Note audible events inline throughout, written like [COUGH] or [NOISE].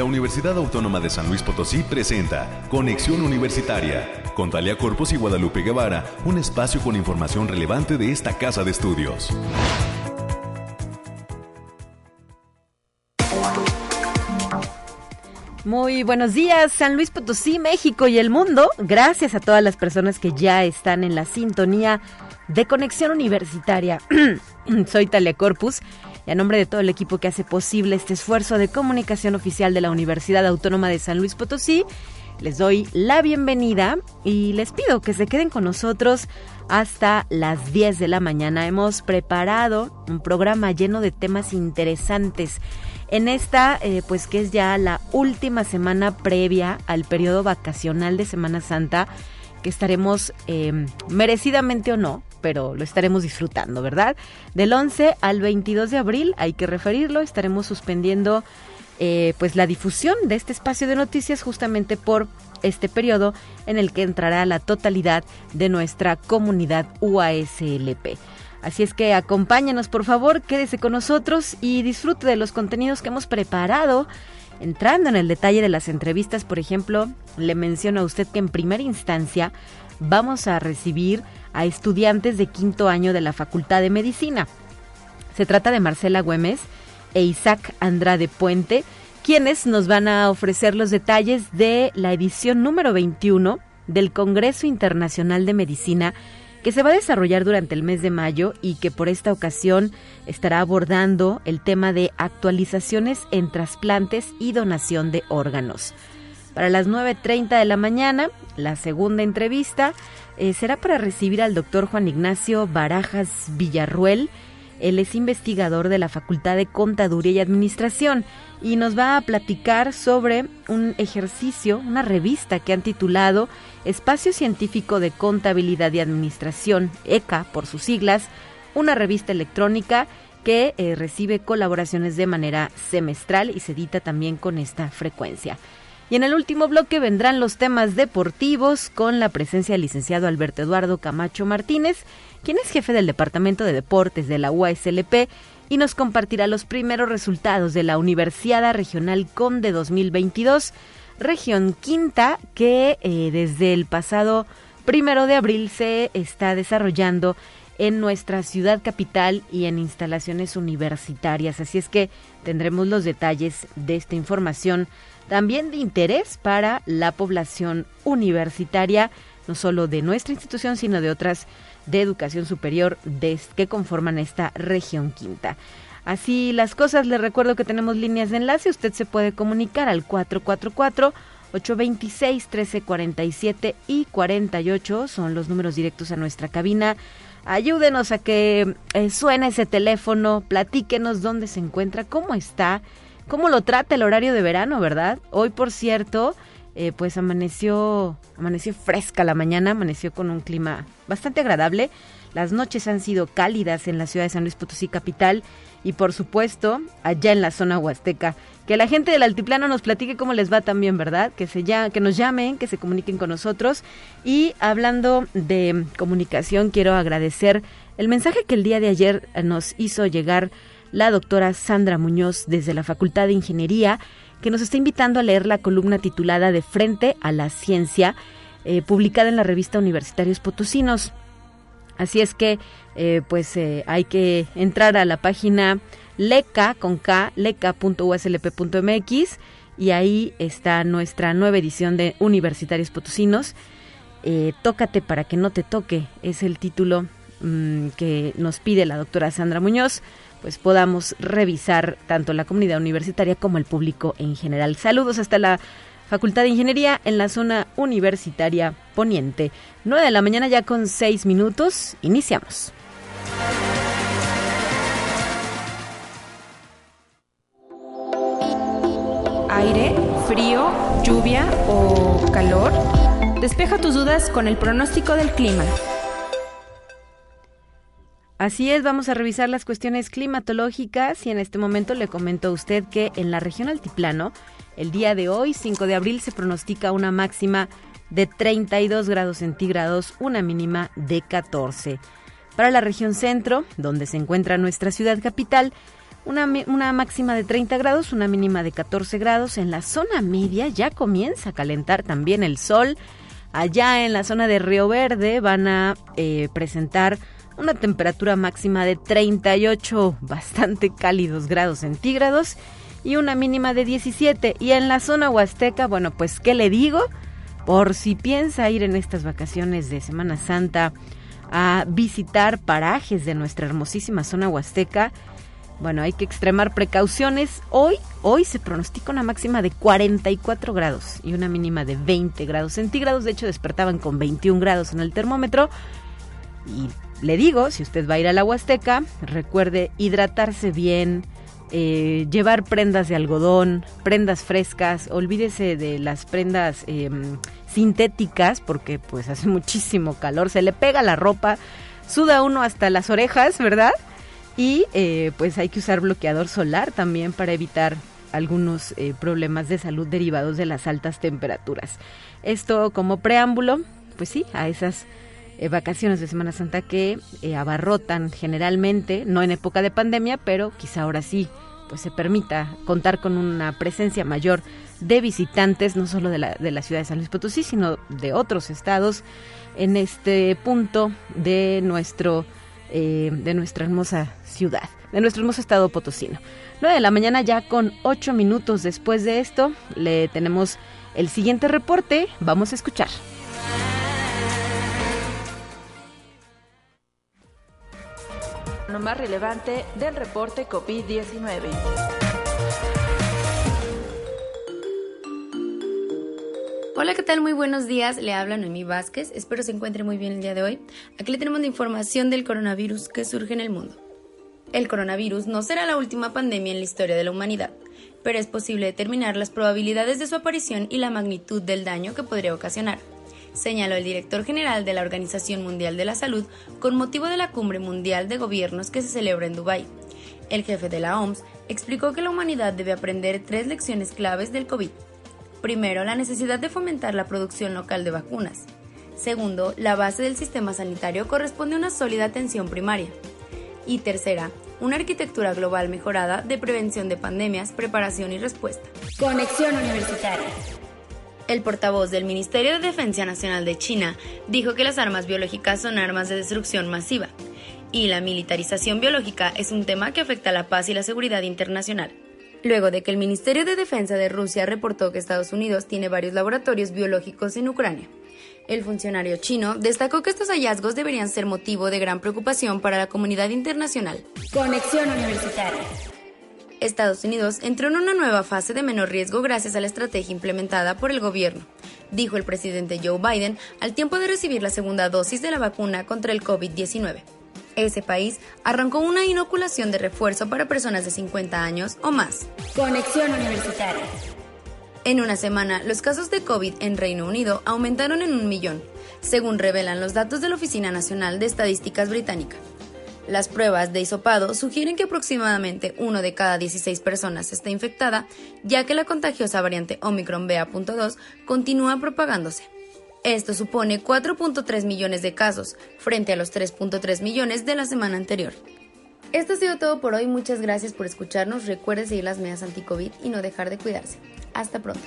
la Universidad Autónoma de San Luis Potosí presenta Conexión Universitaria con Talia Corpus y Guadalupe Guevara, un espacio con información relevante de esta casa de estudios. Muy buenos días, San Luis Potosí, México y el mundo. Gracias a todas las personas que ya están en la sintonía de Conexión Universitaria. [CLEARS THROAT] Soy Talia Corpus a nombre de todo el equipo que hace posible este esfuerzo de comunicación oficial de la Universidad Autónoma de San Luis Potosí, les doy la bienvenida y les pido que se queden con nosotros hasta las 10 de la mañana. Hemos preparado un programa lleno de temas interesantes. En esta, eh, pues que es ya la última semana previa al periodo vacacional de Semana Santa, que estaremos em, merecidamente o no, pero lo estaremos disfrutando, ¿verdad? Del 11 al 22 de abril, hay que referirlo, estaremos suspendiendo eh, pues la difusión de este espacio de noticias justamente por este periodo en el que entrará la totalidad de nuestra comunidad UASLP. Así es que acompáñenos por favor, quédese con nosotros y disfrute de los contenidos que hemos preparado. Entrando en el detalle de las entrevistas, por ejemplo, le menciono a usted que en primera instancia vamos a recibir a estudiantes de quinto año de la Facultad de Medicina. Se trata de Marcela Güemes e Isaac Andrade Puente, quienes nos van a ofrecer los detalles de la edición número 21 del Congreso Internacional de Medicina que se va a desarrollar durante el mes de mayo y que por esta ocasión estará abordando el tema de actualizaciones en trasplantes y donación de órganos. Para las 9.30 de la mañana, la segunda entrevista eh, será para recibir al doctor Juan Ignacio Barajas Villarruel. Él es investigador de la Facultad de Contaduría y Administración y nos va a platicar sobre un ejercicio, una revista que han titulado Espacio Científico de Contabilidad y Administración, ECA por sus siglas, una revista electrónica que eh, recibe colaboraciones de manera semestral y se edita también con esta frecuencia. Y en el último bloque vendrán los temas deportivos con la presencia del licenciado Alberto Eduardo Camacho Martínez, quien es jefe del Departamento de Deportes de la UASLP y nos compartirá los primeros resultados de la Universidad Regional Conde 2022, región quinta, que eh, desde el pasado primero de abril se está desarrollando en nuestra ciudad capital y en instalaciones universitarias. Así es que tendremos los detalles de esta información también de interés para la población universitaria, no solo de nuestra institución, sino de otras de educación superior que conforman esta región quinta. Así las cosas, les recuerdo que tenemos líneas de enlace, usted se puede comunicar al 444 826 1347 y 48 son los números directos a nuestra cabina. Ayúdenos a que eh, suene ese teléfono, platíquenos dónde se encuentra, cómo está, cómo lo trata el horario de verano, ¿verdad? Hoy, por cierto, eh, pues amaneció, amaneció fresca la mañana, amaneció con un clima bastante agradable. Las noches han sido cálidas en la ciudad de San Luis Potosí capital y por supuesto allá en la zona huasteca. Que la gente del altiplano nos platique cómo les va también, ¿verdad? Que, se ya, que nos llamen, que se comuniquen con nosotros. Y hablando de comunicación, quiero agradecer el mensaje que el día de ayer nos hizo llegar la doctora Sandra Muñoz desde la Facultad de Ingeniería, que nos está invitando a leer la columna titulada De Frente a la Ciencia, eh, publicada en la revista Universitarios Potosinos. Así es que, eh, pues eh, hay que entrar a la página leca con k, leca.uslp.mx y ahí está nuestra nueva edición de Universitarios Potosinos. Tócate para que no te toque, es el título mm, que nos pide la doctora Sandra Muñoz pues podamos revisar tanto la comunidad universitaria como el público en general. Saludos hasta la Facultad de Ingeniería en la zona universitaria poniente. 9 de la mañana ya con 6 minutos. Iniciamos. Aire, frío, lluvia o calor. Despeja tus dudas con el pronóstico del clima. Así es, vamos a revisar las cuestiones climatológicas y en este momento le comento a usted que en la región altiplano, el día de hoy, 5 de abril, se pronostica una máxima de 32 grados centígrados, una mínima de 14. Para la región centro, donde se encuentra nuestra ciudad capital, una, máxima de 30 grados, una mínima de 14 grados. En la zona media ya comienza a calentar también el sol. Allá en la zona de Río Verde van a eh, presentar una temperatura máxima de 38, bastante cálidos grados centígrados, y una mínima de 17. Y en la zona huasteca, bueno, pues, ¿qué le digo? Por si piensa ir en estas vacaciones de Semana Santa a visitar parajes de nuestra hermosísima zona huasteca, bueno, hay que extremar precauciones. Hoy, hoy se pronostica una máxima de 44 grados y una mínima de 20 grados centígrados. De hecho, despertaban con 21 grados en el termómetro. Y le digo, si usted va a ir a la Huasteca, recuerde hidratarse bien, eh, llevar prendas de algodón, prendas frescas, olvídese de las prendas em, sintéticas porque pues hace [LAUGHS] muchísimo calor, se le pega la ropa, suda uno hasta las orejas, ¿verdad? Y eh, pues hay que usar bloqueador solar también para evitar algunos eh, problemas de salud derivados de las altas temperaturas. Esto como preámbulo, pues sí, a esas eh, vacaciones de Semana Santa que abarrotan generalmente, no en época de pandemia, pero quizá ahora sí, pues se permita contar con una presencia mayor de visitantes, no solo de la, de la ciudad de San Luis Potosí, sino de otros estados en este punto de nuestro eh, de nuestra hermosa ciudad, de nuestro hermoso estado potosino. 9 de la mañana ya con 8 minutos después de esto, le tenemos el siguiente reporte, vamos a escuchar. Lo más relevante del reporte COVID-19. Hola, ¿qué tal? Muy buenos días. Le habla Noemí Vázquez. Espero se encuentre muy bien el día de hoy. Aquí le tenemos la información del coronavirus que surge en el mundo. El coronavirus no será la última pandemia en la historia de la humanidad, pero es posible determinar las probabilidades de su aparición y la magnitud del daño que podría ocasionar, señaló el director general de la Organización Mundial de la Salud con motivo de la Cumbre Mundial de Gobiernos que se celebra en Dubái. El jefe de la OMS explicó que la humanidad debe aprender tres lecciones claves del COVID Primero, la necesidad de fomentar la producción local de vacunas. Segundo, la base del sistema sanitario corresponde a una sólida atención primaria. Y tercera, una arquitectura global mejorada de prevención de pandemias, preparación y respuesta. Conexión Universitaria. El portavoz del Ministerio de Defensa Nacional de China dijo que las armas biológicas son armas de destrucción masiva y la militarización biológica es un tema que afecta a la paz y la seguridad internacional luego de que el Ministerio de Defensa de Rusia reportó que Estados Unidos tiene varios laboratorios biológicos en Ucrania. El funcionario chino destacó que estos hallazgos deberían ser motivo de gran preocupación para la comunidad internacional. Conexión Universitaria. Estados Unidos entró en una nueva fase de menor riesgo gracias a la estrategia implementada por el gobierno, dijo el presidente Joe Biden al tiempo de recibir la segunda dosis de la vacuna contra el COVID-19 ese país arrancó una inoculación de refuerzo para personas de 50 años o más. Conexión Universitaria. En una semana, los casos de COVID en Reino Unido aumentaron en un millón, según revelan los datos de la Oficina Nacional de Estadísticas Británica. Las pruebas de hisopado sugieren que aproximadamente uno de cada 16 personas está infectada, ya que la contagiosa variante Omicron BA.2 continúa propagándose. Esto supone 4.3 millones de casos, frente a los 3.3 millones de la semana anterior. Esto ha sido todo por hoy, muchas gracias por escucharnos, recuerde seguir las medidas anti-COVID y no dejar de cuidarse. Hasta pronto.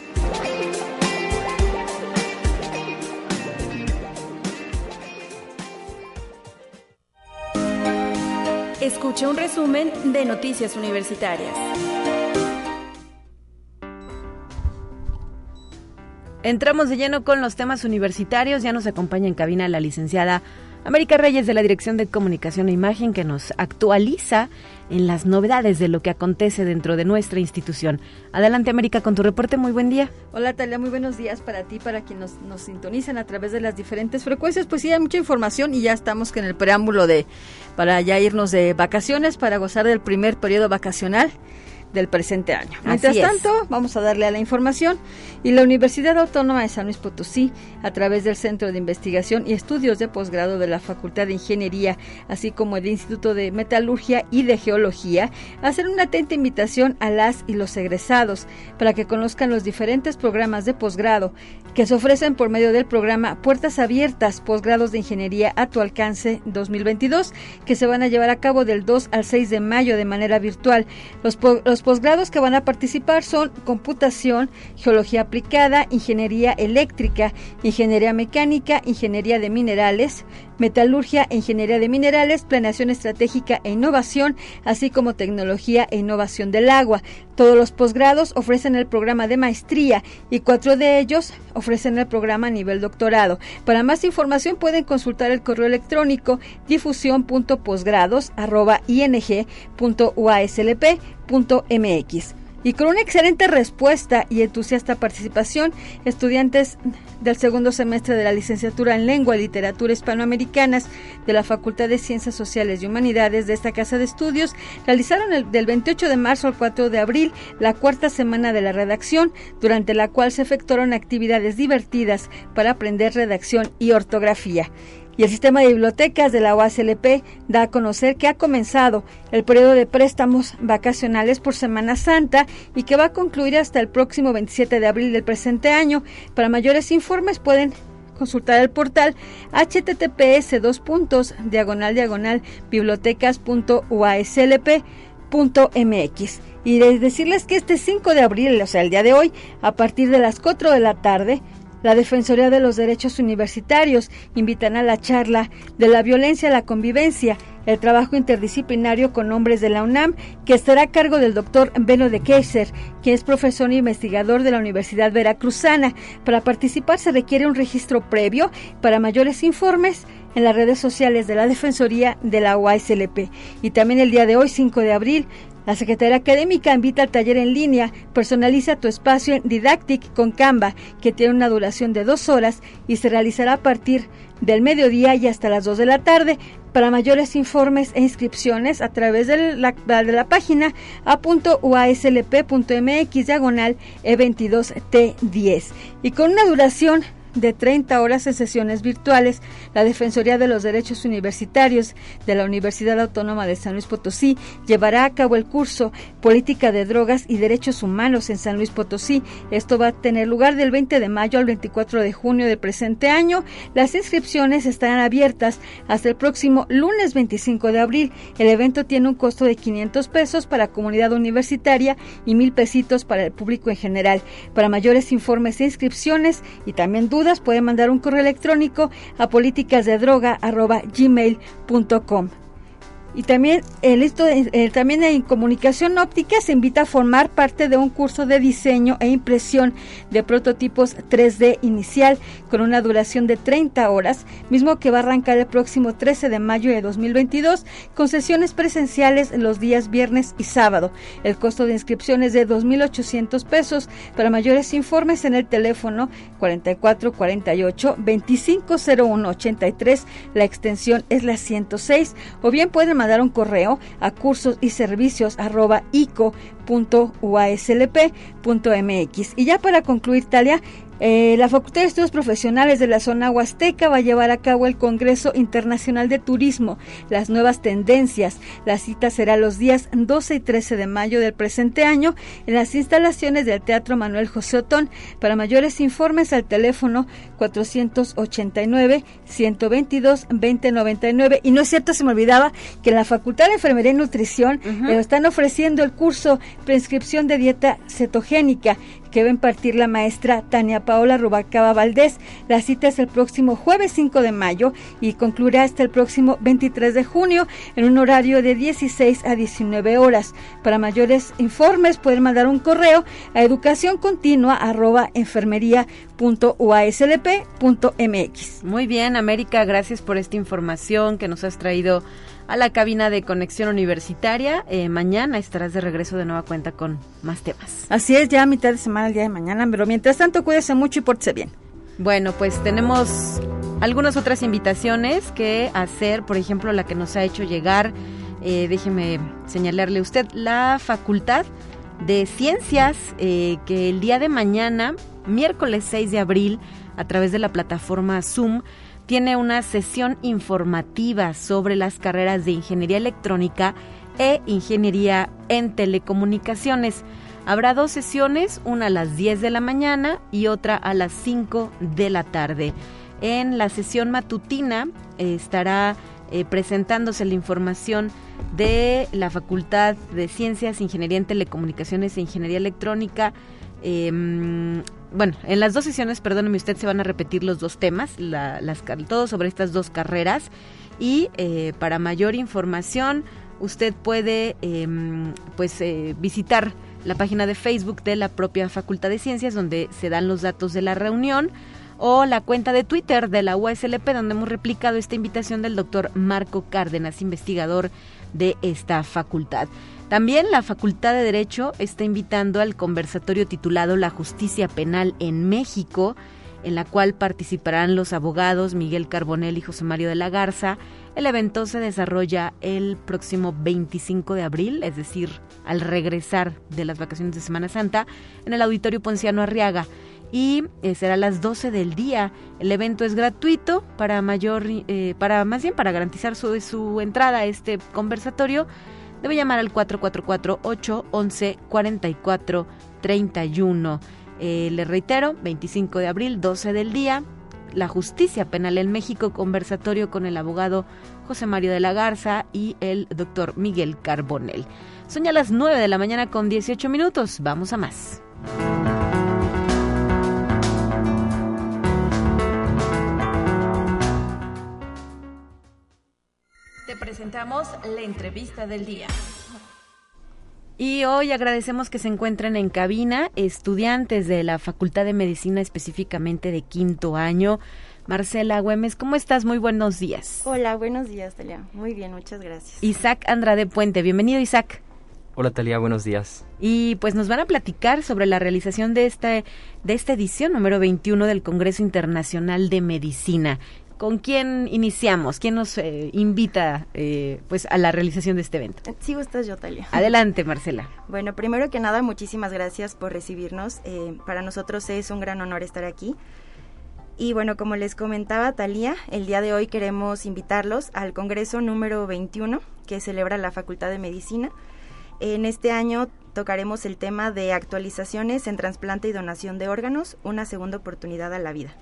Escucha un resumen de Noticias Universitarias. Entramos de lleno con los temas universitarios. Ya nos acompaña en cabina la licenciada América Reyes de la Dirección de Comunicación e Imagen que nos actualiza en las novedades de lo que acontece dentro de nuestra institución. Adelante América con tu reporte, muy buen día. Hola Talia, muy buenos días para ti, para quienes nos, sintonizan a través de las diferentes frecuencias. Pues sí, hay mucha información y ya estamos en el preámbulo de para ya irnos de vacaciones, para gozar del primer periodo vacacional del presente año. Mientras tanto, vamos a darle a la información y la Universidad Autónoma de San Luis Potosí, a través del Centro de Investigación y Estudios de Posgrado de la Facultad de Ingeniería, así como el Instituto de Metalurgia y de Geología, hacen una atenta invitación a las y los egresados para que conozcan los diferentes programas de posgrado que se ofrecen por medio del programa Puertas Abiertas, Posgrados de Ingeniería a tu alcance 2022, que se van a llevar a cabo del 2 al 6 de mayo de manera virtual. Los, los posgrados que van a participar son Computación, Geología Aplicada, Ingeniería Eléctrica, Ingeniería Mecánica, Ingeniería de Minerales, Metalurgia Ingeniería de Minerales, Planeación Estratégica e Innovación, así como Tecnología e Innovación del Agua. Todos los posgrados ofrecen el programa de maestría y cuatro de ellos ofrecen el programa a nivel doctorado. Para más información pueden consultar el correo electrónico difusión.posgrados.ing.uaslp.mx. Y con una excelente respuesta y entusiasta participación, estudiantes del segundo semestre de la licenciatura en Lengua y Literatura Hispanoamericanas de la Facultad de Ciencias Sociales y Humanidades de esta casa de estudios realizaron el, del 28 de marzo al 4 de abril la cuarta semana de la redacción, durante la cual se efectuaron actividades divertidas para aprender redacción y ortografía. Y el sistema de bibliotecas de la UASLP da a conocer que ha comenzado el periodo de préstamos vacacionales por Semana Santa y que va a concluir hasta el próximo 27 de abril del presente año. Para mayores informes pueden consultar el portal https dos puntos diagonal diagonal bibliotecas.uaslp.mx y decirles que este 5 de abril, o sea, el día de hoy, a partir de las 4 de la tarde, la Defensoría de los Derechos Universitarios invitan a la charla de la violencia a la convivencia, el trabajo interdisciplinario con hombres de la UNAM, que estará a cargo del doctor Beno de Keiser, quien es profesor e investigador de la Universidad Veracruzana. Para participar se requiere un registro previo. Para mayores informes, en las redes sociales de la Defensoría de la UASLP. Y también el día de hoy, 5 de abril, la Secretaría Académica invita al taller en línea Personaliza tu espacio en Didactic con Canva, que tiene una duración de dos horas y se realizará a partir del mediodía y hasta las 2 de la tarde. Para mayores informes e inscripciones a través de la, de la página a.uaslp.mx diagonal E22T10 y con una duración de 30 horas en sesiones virtuales, la Defensoría de los Derechos Universitarios de la Universidad Autónoma de San Luis Potosí llevará a cabo el curso Política de Drogas y Derechos Humanos en San Luis Potosí. Esto va a tener lugar del 20 de mayo al 24 de junio del presente año. Las inscripciones estarán abiertas hasta el próximo lunes 25 de abril. El evento tiene un costo de 500 pesos para comunidad universitaria y mil pesitos para el público en general. Para mayores informes e inscripciones y también dudas, pueden mandar un correo electrónico a políticasdedroga.gmail.com. Y también, el esto, eh, también en comunicación óptica se invita a formar parte de un curso de diseño e impresión de prototipos 3D inicial con una duración de 30 horas, mismo que va a arrancar el próximo 13 de mayo de 2022 con sesiones presenciales los días viernes y sábado. El costo de inscripción es de 2.800 pesos. Para mayores informes en el teléfono 4448 250183, la extensión es la 106 o bien pueden dar un correo a cursos y servicios arroba ico.uaslp.mx. Y ya para concluir, Talia, eh, la Facultad de Estudios Profesionales de la zona Huasteca va a llevar a cabo el Congreso Internacional de Turismo, las nuevas tendencias. La cita será los días 12 y 13 de mayo del presente año en las instalaciones del Teatro Manuel José Otón. Para mayores informes al teléfono 489 122 2099. Y no es cierto, se me olvidaba que en la Facultad de Enfermería y Nutrición eh, están ofreciendo el curso Prescripción de Dieta Cetogénica que va a impartir la maestra Tania Paola Rubacaba Valdés. La cita es el próximo jueves 5 de mayo y concluirá hasta el próximo 23 de junio en un horario de 16 a 19 horas. Para mayores informes pueden mandar un correo a educacioncontinua.enfermería.uaslp.mx. Muy bien, América, gracias por esta información que nos has traído a la cabina de conexión universitaria. Eh, mañana estarás de regreso de nueva cuenta con más temas. Así es, ya a mitad de semana, el día de mañana, pero mientras tanto cuídese mucho y pórtese bien. Bueno, pues tenemos algunas otras invitaciones que hacer, por ejemplo, la que nos ha hecho llegar, eh, déjeme señalarle a usted, la facultad de Ciencias, eh, que el día de mañana, miércoles 6 de abril, a través de la plataforma Zoom, tiene una sesión informativa sobre las carreras de Ingeniería Electrónica e Ingeniería en Telecomunicaciones. Habrá dos sesiones, una a las 10 de la mañana y otra a las 5 de la tarde. En la sesión matutina eh, estará eh, presentándose la información de la Facultad de Ciencias, Ingeniería en Telecomunicaciones e Ingeniería Electrónica. Em, bueno, en las dos sesiones, perdóneme usted, se van a repetir los dos temas, las, todo sobre estas dos carreras. Y eh, para mayor información, usted puede em, pues visitar la página de Facebook de la propia Facultad de Ciencias, donde se dan los datos de la reunión, o la cuenta de Twitter de la USLP, donde hemos replicado esta invitación del doctor Marco Cárdenas, investigador de esta facultad. También la Facultad de Derecho está invitando al conversatorio titulado La Justicia Penal en México, en la cual participarán los abogados Miguel Carbonel y José Mario de la Garza. El evento se desarrolla el próximo 25 de abril, es decir, al regresar de las vacaciones de Semana Santa, en el Auditorio Ponciano Arriaga. Y eh, será a las 12 del día. El evento es gratuito para mayor, eh, para más bien para garantizar su, su entrada a este conversatorio. Debe llamar al 444 811 44 31. Eh, le reitero, 25 de abril, 12 del día, la justicia penal en México, conversatorio con el abogado José Mario de la Garza y el doctor Miguel Carbonel. Son ya las 9 de la mañana con 18 minutos. Vamos a más. Te presentamos la entrevista del día. Y hoy agradecemos que se encuentren en cabina estudiantes de la Facultad de Medicina específicamente de quinto año. Marcela Güemes, ¿cómo estás? Muy buenos días. Hola, buenos días, Talia. Muy bien, muchas gracias. Isaac Andrade Puente, bienvenido Isaac. Hola Talia, buenos días. Y pues nos van a platicar sobre la realización de esta, de esta edición número 21 del Congreso Internacional de Medicina. ¿Con quién iniciamos? ¿Quién nos eh, invita eh, pues a la realización de este evento? Sí, gustas yo, Talia. Adelante, Marcela. Bueno, primero que nada, muchísimas gracias por recibirnos. Eh, para nosotros es un gran honor estar aquí. Y bueno, como les comentaba Talía, el día de hoy queremos invitarlos al Congreso número 21 que celebra la Facultad de Medicina. En este año tocaremos el tema de actualizaciones en trasplante y donación de órganos, una segunda oportunidad a la vida.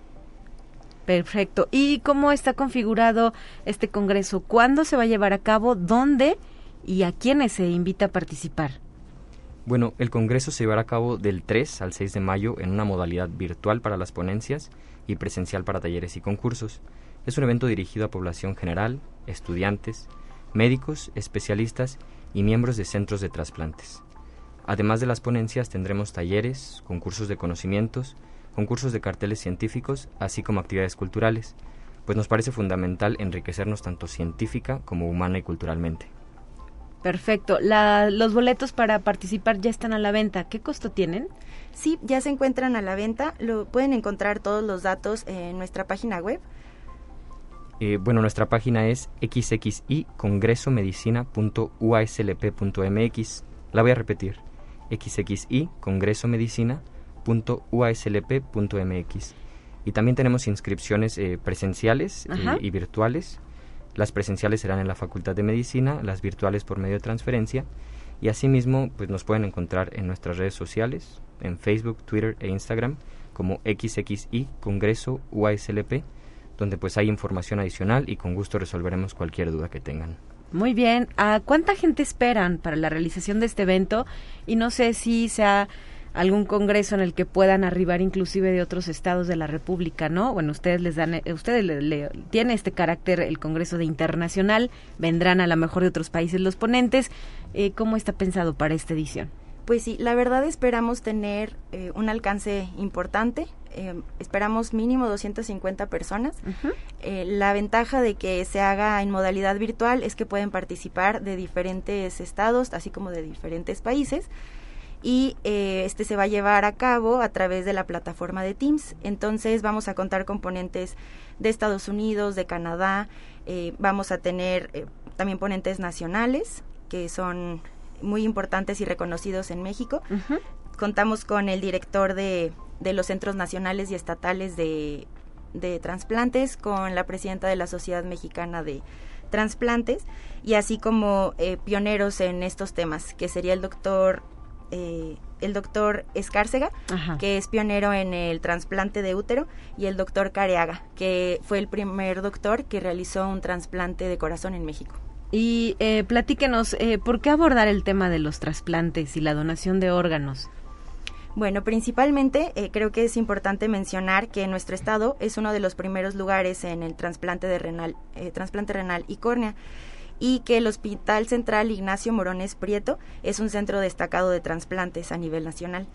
Perfecto. ¿Y cómo está configurado este Congreso? ¿Cuándo se va a llevar a cabo? ¿Dónde? ¿Y a quiénes se invita a participar? Bueno, el Congreso se llevará a cabo del 3 al 6 de mayo en una modalidad virtual para las ponencias y presencial para talleres y concursos. Es un evento dirigido a población general, estudiantes, médicos, especialistas y miembros de centros de trasplantes. Además de las ponencias tendremos talleres, concursos de conocimientos, concursos de carteles científicos, así como actividades culturales, pues nos parece fundamental enriquecernos tanto científica como humana y culturalmente. Perfecto. los boletos para participar ya están a la venta. ¿Qué costo tienen? Sí, ya se encuentran a la venta. Lo pueden encontrar todos los datos en nuestra página web. Eh, bueno, nuestra página es xxi congresomedicina.uaslp.mx. La voy a repetir. xxi congresomedicina .uaslp.mx. Y también tenemos inscripciones eh, presenciales eh, y virtuales. Las presenciales serán en la Facultad de Medicina, las virtuales por medio de transferencia. Y asimismo, pues nos pueden encontrar en nuestras redes sociales, en Facebook, Twitter e Instagram, como XXI Congreso UASLP, donde pues hay información adicional y con gusto resolveremos cualquier duda que tengan. Muy bien. ¿A cuánta gente esperan para la realización de este evento? Y no sé si se ha algún congreso en el que puedan arribar inclusive de otros estados de la República, ¿no? Bueno, ustedes les dan, eh, ustedes le, tiene este carácter el Congreso de Internacional, vendrán a lo mejor de otros países los ponentes. Eh, ¿Cómo está pensado para esta edición? Pues sí, la verdad esperamos tener eh, un alcance importante. esperamos mínimo 250 personas. la ventaja de que se haga en modalidad virtual es que pueden participar de diferentes estados, así como de diferentes países y eh, este se va a llevar a cabo a través de la plataforma de Teams. Entonces vamos a contar con ponentes de Estados Unidos, de Canadá, eh, vamos a tener eh, también ponentes nacionales que son muy importantes y reconocidos en México. Contamos con el director de, de, los centros nacionales y estatales de, de trasplantes, con la presidenta de la Sociedad Mexicana de Transplantes y así como eh, pioneros en estos temas, que sería el doctor eh, el doctor Escárcega, que es pionero en el trasplante de útero, y el doctor Careaga, que fue el primer doctor que realizó un trasplante de corazón en México. Y eh, platíquenos, eh, ¿por qué abordar el tema de los trasplantes y la donación de órganos? Bueno, principalmente eh, creo que es importante mencionar que nuestro estado es uno de los primeros lugares en el trasplante de renal, eh, trasplante renal y córnea y que el Hospital Central Ignacio Morones Prieto es un centro destacado de trasplantes a nivel nacional,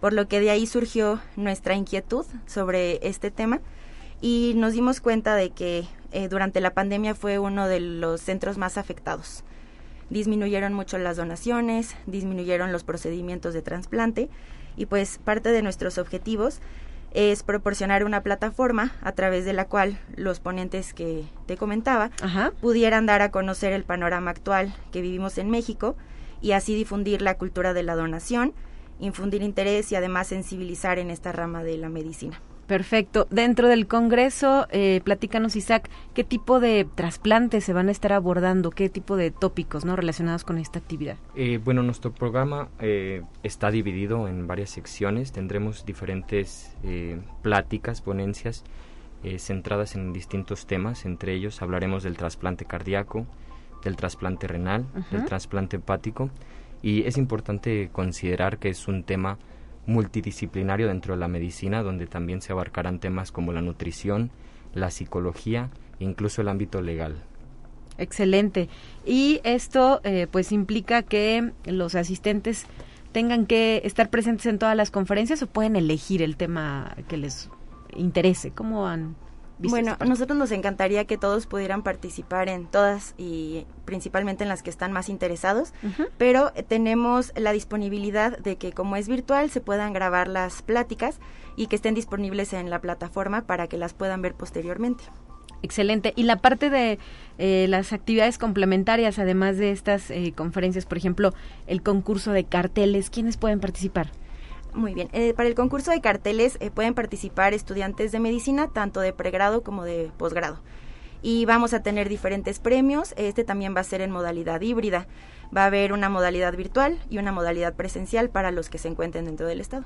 por lo que de ahí surgió nuestra inquietud sobre este tema y nos dimos cuenta de que eh, durante la pandemia fue uno de los centros más afectados. Disminuyeron mucho las donaciones, disminuyeron los procedimientos de trasplante y pues parte de nuestros objetivos es proporcionar una plataforma a través de la cual los ponentes que te comentaba pudieran dar a conocer el panorama actual que vivimos en México y así difundir la cultura de la donación, infundir interés y además sensibilizar en esta rama de la medicina. Perfecto. Dentro del Congreso, eh, platícanos, Isaac, ¿qué tipo de trasplantes se van a estar abordando? ¿Qué tipo de tópicos no relacionados con esta actividad? Eh, bueno, nuestro programa eh, está dividido en varias secciones. Tendremos diferentes eh, pláticas, ponencias centradas en distintos temas. Entre ellos hablaremos del trasplante cardíaco, del trasplante renal, del trasplante hepático. Y es importante considerar que es un tema multidisciplinario dentro de la medicina, donde también se abarcarán temas como la nutrición, la psicología incluso el ámbito legal. Excelente. Y esto eh, pues implica que los asistentes tengan que estar presentes en todas las conferencias o pueden elegir el tema que les interese. ¿Cómo han bueno, a nosotros nos encantaría que todos pudieran participar en todas y principalmente en las que están más interesados, pero tenemos la disponibilidad de que como es virtual se puedan grabar las pláticas y que estén disponibles en la plataforma para que las puedan ver posteriormente. Excelente. Y la parte de eh, las actividades complementarias, además de estas eh, conferencias, por ejemplo, el concurso de carteles, ¿quiénes pueden participar? Muy bien. Eh, para el concurso de carteles eh, pueden participar estudiantes de medicina, tanto de pregrado como de posgrado. Y vamos a tener diferentes premios. Este también va a ser en modalidad híbrida. Va a haber una modalidad virtual y una modalidad presencial para los que se encuentren dentro del estado.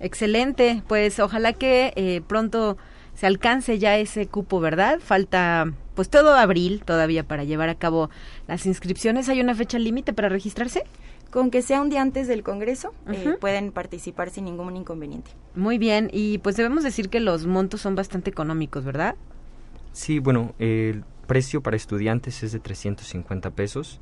Excelente. Pues ojalá que eh, pronto se alcance ya ese cupo, ¿verdad? Falta pues todo abril todavía para llevar a cabo las inscripciones. ¿Hay una fecha límite para registrarse? Con que sea un día antes del Congreso, eh, pueden participar sin ningún inconveniente. Muy bien, y pues debemos decir que los montos son bastante económicos, ¿verdad? Sí, bueno, el precio para estudiantes es de 350 pesos.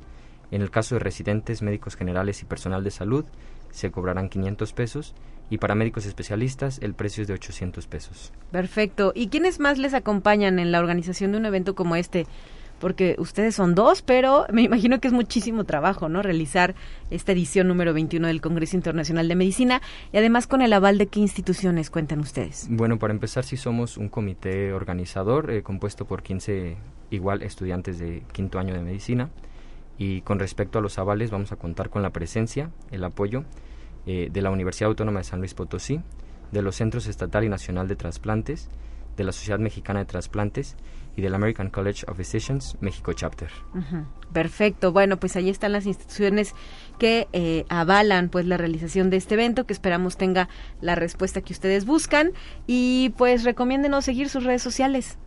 En el caso de residentes, médicos generales y personal de salud, se cobrarán 500 pesos. Y para médicos especialistas, el precio es de 800 pesos. Perfecto. ¿Y quiénes más les acompañan en la organización de un evento como este? Porque ustedes son dos, pero me imagino que es muchísimo trabajo, ¿no? Realizar esta edición número 21 del Congreso Internacional de Medicina y además con el aval de qué instituciones cuentan ustedes. Bueno, para empezar, sí somos un comité organizador eh, compuesto por 15 igual estudiantes de quinto año de medicina y con respecto a los avales vamos a contar con la presencia, el apoyo eh, de la Universidad Autónoma de San Luis Potosí, de los Centros Estatal y Nacional de Trasplantes, de la Sociedad Mexicana de Trasplantes y del American College of Physicians México Chapter. Perfecto. Bueno, pues ahí están las instituciones que eh, avalan pues la realización de este evento, que esperamos tenga la respuesta que ustedes buscan y pues recomiéndenos seguir sus redes sociales.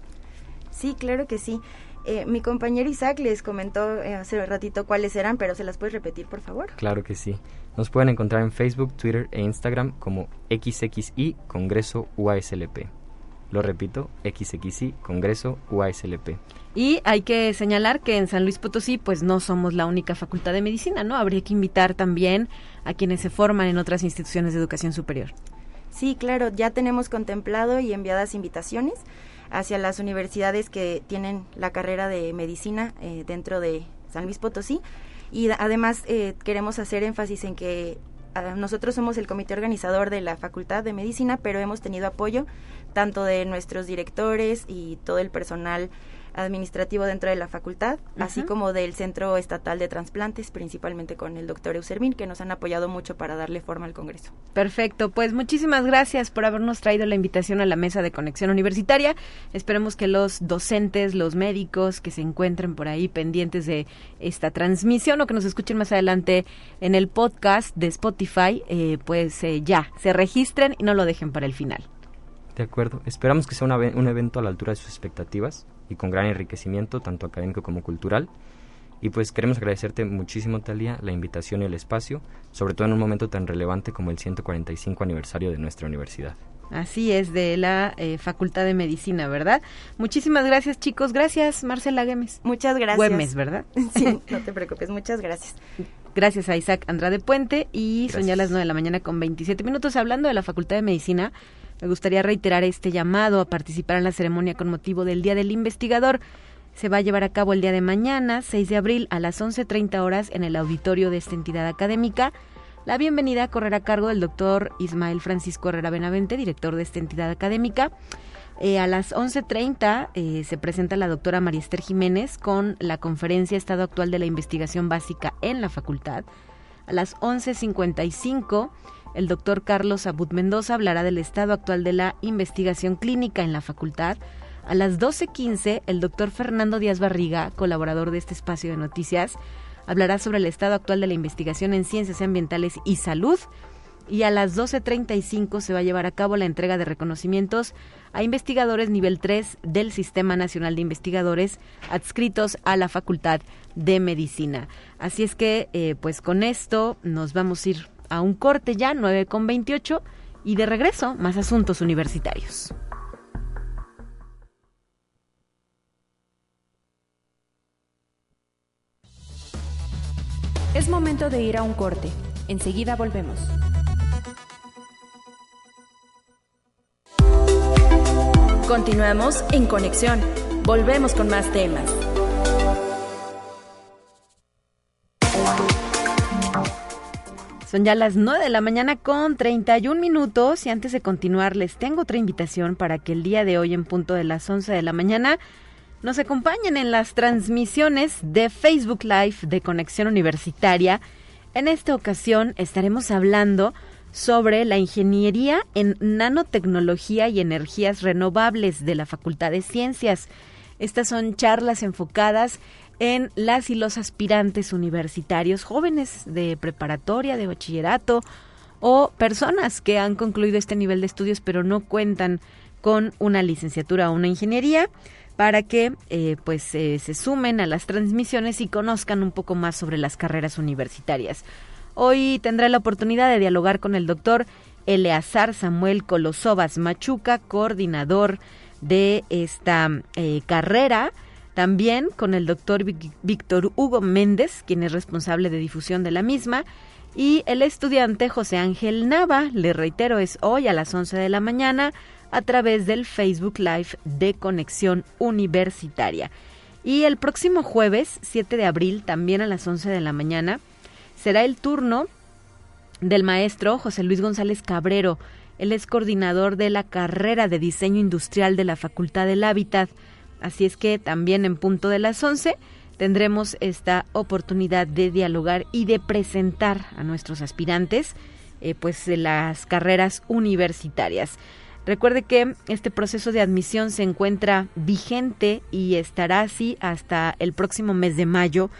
Sí, claro que sí. Eh, mi compañero Isaac les comentó eh, hace un ratito cuáles eran, pero se las puedes repetir, por favor. Claro que sí. Nos pueden encontrar en Facebook, Twitter e Instagram como XXI Congreso UASLP. Lo repito, XXI, Congreso UASLP. Y hay que señalar que en San Luis Potosí pues no somos la única facultad de medicina, ¿no? Habría que invitar también a quienes se forman en otras instituciones de educación superior. Sí, claro, ya tenemos contemplado y enviadas invitaciones hacia las universidades que tienen la carrera de medicina eh, dentro de San Luis Potosí. Y además eh, queremos hacer énfasis en que ah, nosotros somos el comité organizador de la Facultad de Medicina, pero hemos tenido apoyo tanto de nuestros directores y todo el personal administrativo dentro de la facultad, así como del Centro Estatal de Transplantes, principalmente con el doctor Euservin, que nos han apoyado mucho para darle forma al Congreso. Perfecto, pues muchísimas gracias por habernos traído la invitación a la mesa de conexión universitaria. Esperemos que los docentes, los médicos que se encuentren por ahí pendientes de esta transmisión o que nos escuchen más adelante en el podcast de Spotify, eh, pues eh, ya, se registren y no lo dejen para el final. De acuerdo. Esperamos que sea un evento a la altura de sus expectativas y con gran enriquecimiento, tanto académico como cultural. Y pues queremos agradecerte muchísimo, Talia, la invitación y el espacio, sobre todo en un momento tan relevante como el 145 aniversario de nuestra universidad. Así es, de la eh, Facultad de Medicina, ¿verdad? Muchísimas gracias, chicos. Gracias, Marcela Güemes. Muchas gracias. Güemes, ¿verdad? [LAUGHS] Sí, [LAUGHS] no te preocupes. Muchas gracias. Gracias a Isaac Andrade Puente y son ya las 9 de la mañana con 27 minutos. Hablando de la Facultad de Medicina, me gustaría reiterar este llamado a participar en la ceremonia con motivo del Día del Investigador. Se va a llevar a cabo el día de mañana, 6 de abril, a las 11.30 horas en el auditorio de esta entidad académica. La bienvenida correrá a cargo del doctor Ismael Francisco Herrera Benavente, director de esta entidad académica. Eh, a las 11.30 eh, se presenta la doctora María Esther Jiménez con la conferencia Estado Actual de la Investigación Básica en la Facultad. A las 11.55 el doctor Carlos Abud Mendoza hablará del estado actual de la investigación clínica en la facultad. A las 12.15, el doctor Fernando Díaz Barriga, colaborador de este espacio de noticias, hablará sobre el estado actual de la investigación en ciencias ambientales y salud. Y a las 12.35 se va a llevar a cabo la entrega de reconocimientos a investigadores nivel 3 del Sistema Nacional de Investigadores adscritos a la Facultad de Medicina. Así es que, eh, pues con esto nos vamos a ir a un corte ya, 9 con 28, y de regreso, más asuntos universitarios. Es momento de ir a un corte. Enseguida volvemos. Continuamos en conexión. Volvemos con más temas. Son ya las 9 de la mañana con 31 minutos y antes de continuar les tengo otra invitación para que el día de hoy en punto de las 11 de la mañana nos acompañen en las transmisiones de Facebook Live de Conexión Universitaria. En esta ocasión estaremos hablando sobre la ingeniería en nanotecnología y energías renovables de la Facultad de Ciencias. Estas son charlas enfocadas en las y los aspirantes universitarios, jóvenes de preparatoria, de bachillerato o personas que han concluido este nivel de estudios pero no cuentan con una licenciatura o una ingeniería para que eh, pues eh, se sumen a las transmisiones y conozcan un poco más sobre las carreras universitarias. Hoy tendré la oportunidad de dialogar con el doctor Eleazar Samuel Colosovas Machuca, coordinador de esta eh, carrera también con el doctor Víctor Hugo Méndez, quien es responsable de difusión de la misma, y el estudiante José Ángel Nava, le reitero, es hoy a las 11 de la mañana a través del Facebook Live de Conexión Universitaria. Y el próximo jueves, 7 de abril, también a las 11 de la mañana, será el turno del maestro José Luis González Cabrero. Él es coordinador de la carrera de diseño industrial de la Facultad del Hábitat. Así es que también en punto de las 11 tendremos esta oportunidad de dialogar y de presentar a nuestros aspirantes eh, pues las carreras universitarias. Recuerde que este proceso de admisión se encuentra vigente y estará así hasta el próximo mes de mayo.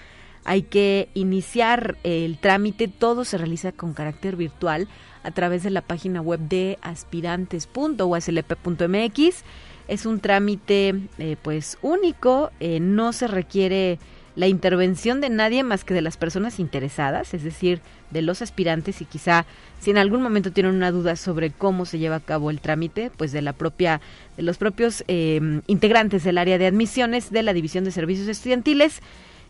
Hay que iniciar el trámite, todo se realiza con carácter virtual a través de la página web de aspirantes.uslp.mx es un trámite eh, pues único, eh, no se requiere la intervención de nadie más que de las personas interesadas, es decir, de los aspirantes y quizá si en algún momento tienen una duda sobre cómo se lleva a cabo el trámite, pues de la propia, de los propios em, integrantes del área de admisiones de la División de Servicios Estudiantiles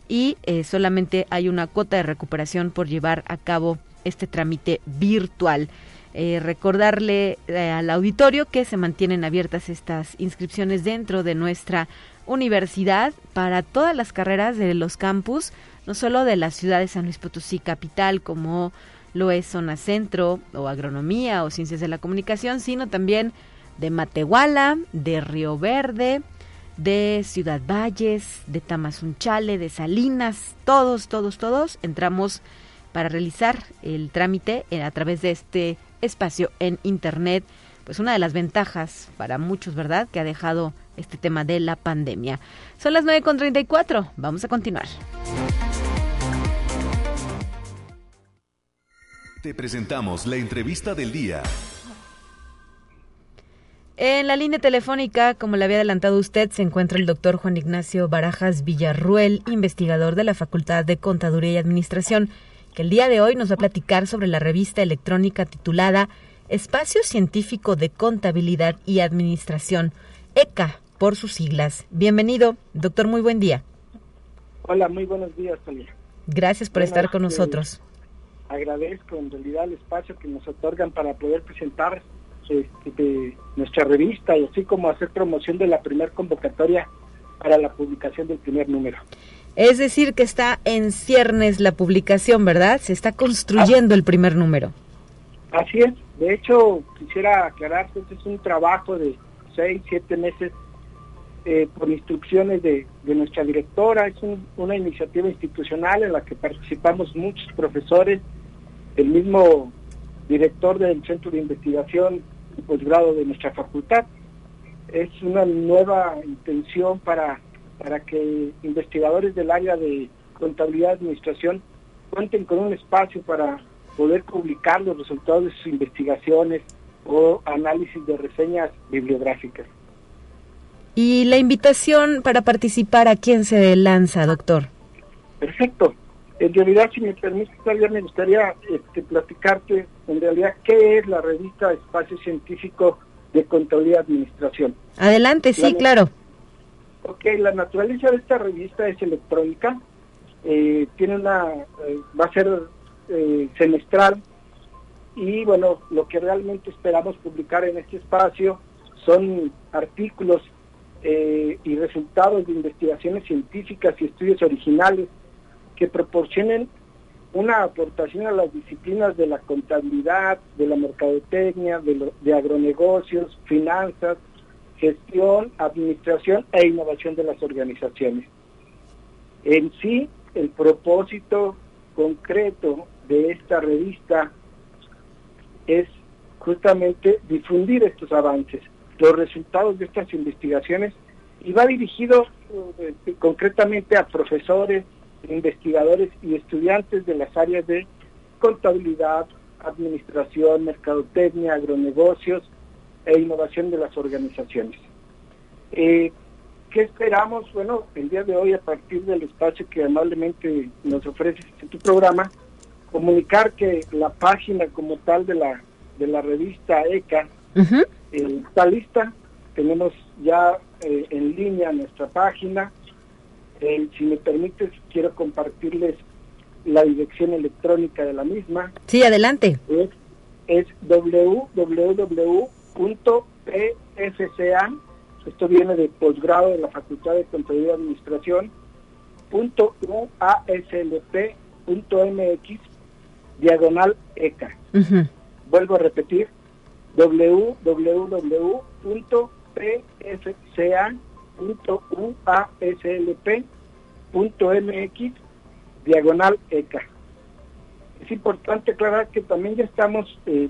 y eh, solamente hay una cuota de recuperación por llevar a cabo este trámite virtual. Eh, recordarle eh, al auditorio que se mantienen abiertas estas inscripciones dentro de nuestra universidad para todas las carreras de los campus, no solo de la ciudad de San Luis Potosí capital como lo es zona centro o agronomía o ciencias de la comunicación, sino también de Matehuala, de Río Verde, de Ciudad Valles, de Tamazunchale, de Salinas, todos, todos, todos entramos para realizar el trámite a través de este espacio en Internet. Pues una de las ventajas para muchos, ¿verdad?, que ha dejado este tema de la pandemia. Son las 9.34, vamos a continuar. Te presentamos la entrevista del día. En la línea telefónica, como le había adelantado usted, se encuentra el doctor Juan Ignacio Barajas Villarruel, investigador de la Facultad de Contaduría y Administración, que el día de hoy nos va a platicar sobre la revista electrónica titulada Espacio Científico de Contabilidad y Administración, ECA, por sus siglas. Bienvenido, doctor, muy buen día. Hola, muy buenos días, Sonia. Gracias por estar con nosotros. Agradezco en realidad el espacio que nos otorgan para poder presentar este, nuestra revista y así como hacer promoción de la primera convocatoria para la publicación del primer número. Es decir, que está en ciernes la publicación, ¿verdad? Se está construyendo el primer número. Así es. De hecho, quisiera aclarar que este es un trabajo de seis, siete meses eh, por instrucciones de, nuestra directora. Es una iniciativa institucional en la que participamos muchos profesores, el mismo director del Centro de Investigación y Posgrado de nuestra facultad. Es una nueva intención para, para que investigadores del área de contabilidad y administración cuenten con un espacio para poder publicar los resultados de sus investigaciones o análisis de reseñas bibliográficas. ¿Y la invitación para participar a quién se lanza, doctor? Perfecto. En realidad, si me permite, todavía me gustaría este, platicarte en realidad qué es la revista Espacio Científico de Contabilidad y Administración. Adelante, sí, claro. Ok, la naturaleza de esta revista es electrónica, eh, tiene una, eh, va a ser eh, semestral. Y bueno, lo que realmente esperamos publicar en este espacio son artículos y resultados de investigaciones científicas y estudios originales que proporcionen una aportación a las disciplinas de la contabilidad, de la mercadotecnia, de, agronegocios, finanzas, gestión, administración e innovación de las organizaciones. En sí, el propósito concreto de esta revista es justamente difundir estos avances, los resultados de estas investigaciones y va dirigido eh, concretamente a profesores, investigadores y estudiantes de las áreas de contabilidad, administración, mercadotecnia, agronegocios e innovación de las organizaciones. Eh, ¿Qué esperamos? Bueno, el día de hoy, a partir del espacio que amablemente nos ofrece este tu programa, comunicar que la página como tal de la, de la revista ECA eh, está lista. Tenemos ya eh, en línea nuestra página, si me permites, quiero compartirles la dirección electrónica de la misma. Sí, adelante. Es, es www.pfca, esto viene de posgrado de la Facultad de Contabilidad y Administración, punto uaslp.mx, diagonal ECA. Vuelvo a repetir, www.pfca .uaslp.mx diagonal ECA. Es importante aclarar que también ya estamos, eh,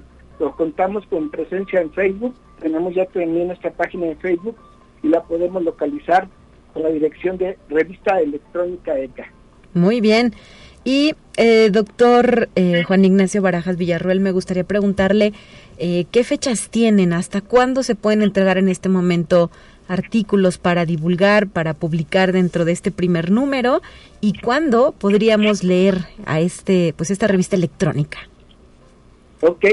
contamos con presencia en Facebook, tenemos ya también nuestra página de Facebook y la podemos localizar con la dirección de Revista Electrónica ECA. Muy bien. Y eh, doctor eh, Juan Ignacio Barajas Villarruel, me gustaría preguntarle eh, qué fechas tienen, hasta cuándo se pueden entregar en este momento artículos para divulgar, para publicar dentro de este primer número y cuándo podríamos leer a este, pues esta revista electrónica. Ok,